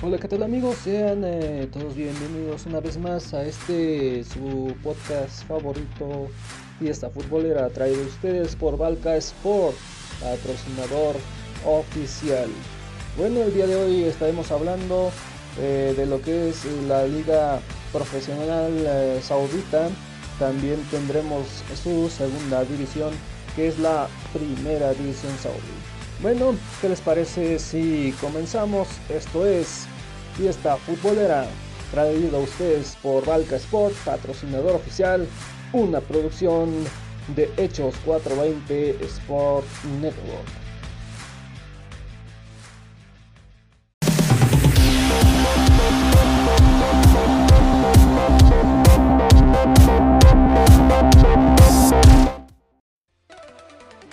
Hola, ¿qué tal amigos? Sean eh, todos bienvenidos una vez más a este su podcast favorito Fiesta Futbolera traído a ustedes por Valka Sport, patrocinador oficial. Bueno, el día de hoy estaremos hablando eh, de lo que es la liga profesional eh, saudita. También tendremos su segunda división que es la primera división saudí. Bueno, ¿qué les parece si comenzamos? Esto es Fiesta Futbolera, traído a ustedes por Valka Sport, patrocinador oficial, una producción de Hechos 420 Sport Network.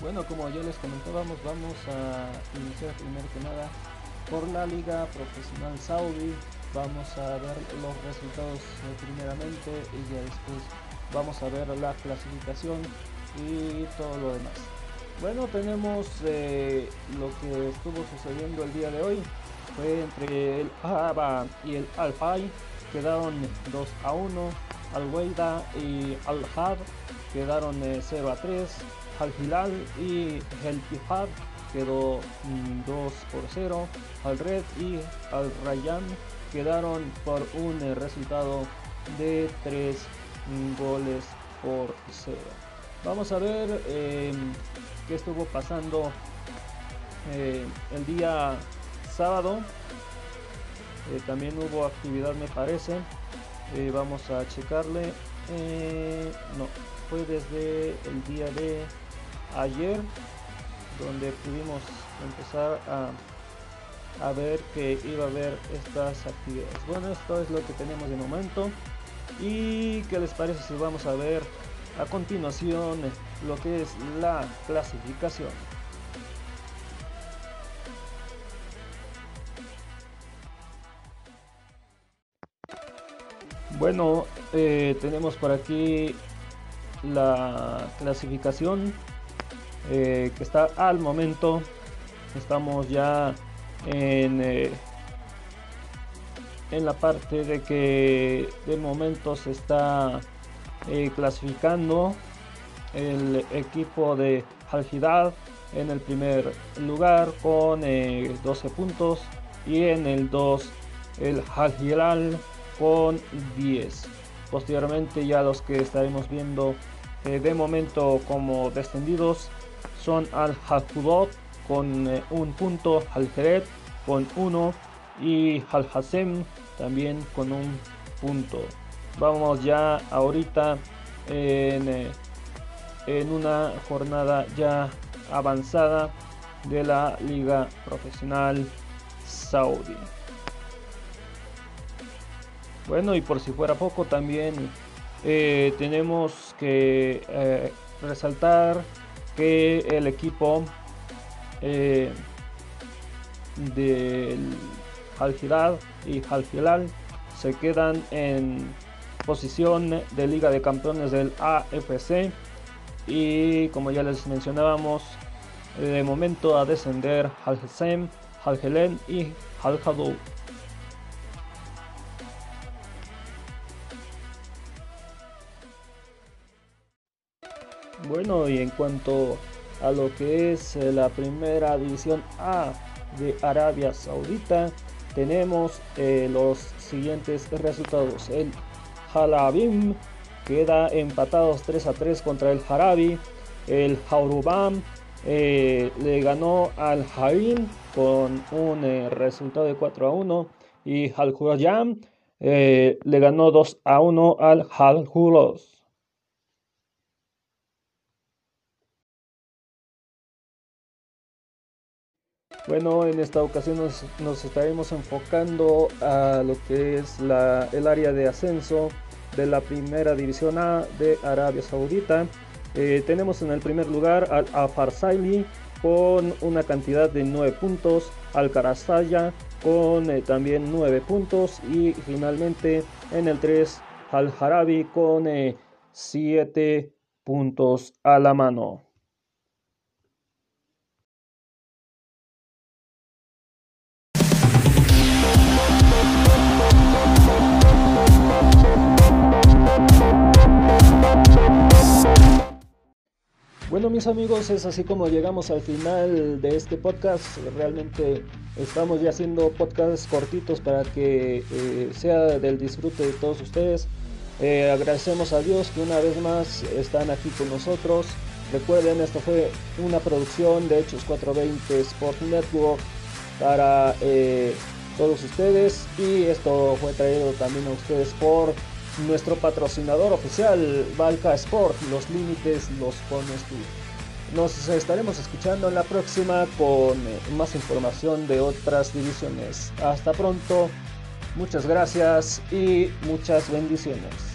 Bueno, como ya les comentábamos, vamos a iniciar primero que nada por la Liga Profesional Saudi. Vamos a ver los resultados eh, primeramente y ya después vamos a ver la clasificación y todo lo demás. Bueno, tenemos eh, lo que estuvo sucediendo el día de hoy. Fue entre el Aba y el Al-Fay. Quedaron 2 a 1. Al-Weida y Al-Had quedaron 0 eh, a 3. Al Hilal y el Tihad quedó 2 mm, por 0. Al Red y al Rayan quedaron por un eh, resultado de 3 mm, goles por 0. Vamos a ver em, qué estuvo pasando eh, el día sábado. Eh, también hubo actividad me parece. vamos a checarle. no, fue desde el día de ayer donde pudimos empezar a, a ver que iba a haber estas actividades. Bueno, esto es lo que tenemos de momento. ¿Y qué les parece si vamos a ver a continuación lo que es la clasificación? Bueno, eh, tenemos por aquí la clasificación eh, que está al momento. Estamos ya en, eh, en la parte de que de momento se está eh, clasificando el equipo de Al en el primer lugar con 12 puntos y en el 2 el Al con 10. Posteriormente ya los que estaremos viendo de momento como descendidos son Al Hafudot con eh, un punto, Al Jeret con uno y Al Hasem también con un punto. Vamos ya ahorita en, eh, en una jornada ya avanzada de la Liga Profesional Saudí. Bueno, y por si fuera poco, también eh, tenemos que resaltar que el equipo eh, del Al y Al se quedan en posición de Liga de Campeones del AFC y como ya les mencionábamos de momento a descender Al Hassem, Al Helen y Al Bueno, y en cuanto a lo que es eh, la primera división A de Arabia Saudita, tenemos eh, los siguientes resultados. El Halabim queda empatados 3 a 3 contra el Harabi. El Haurubam eh, le ganó al Harim con un resultado de 4 a 1. Y Al Khurayam le ganó 2 a 1 al Al Bueno, en esta ocasión nos, estaremos enfocando a lo que es el área de ascenso de la primera división A de Arabia Saudita. Eh, tenemos en el primer lugar al Afarsaili con una cantidad de 9 puntos, al Karasaya con eh, también 9 puntos y finalmente en el 3 al Harabi con 7 eh, puntos a la mano. Bueno mis amigos, es así como llegamos al final de este podcast. Realmente estamos ya haciendo podcasts cortitos para que eh, sea del disfrute de todos ustedes. Eh, agradecemos a Dios que una vez más están aquí con nosotros. Recuerden, esto fue una producción de Hechos 420 Sport Network para eh, todos ustedes y esto fue traído también a ustedes por nuestro patrocinador oficial Valka Sport. Los límites los pones tú. Nos estaremos escuchando en la próxima con eh, más información de otras divisiones. Hasta pronto, muchas gracias y muchas bendiciones.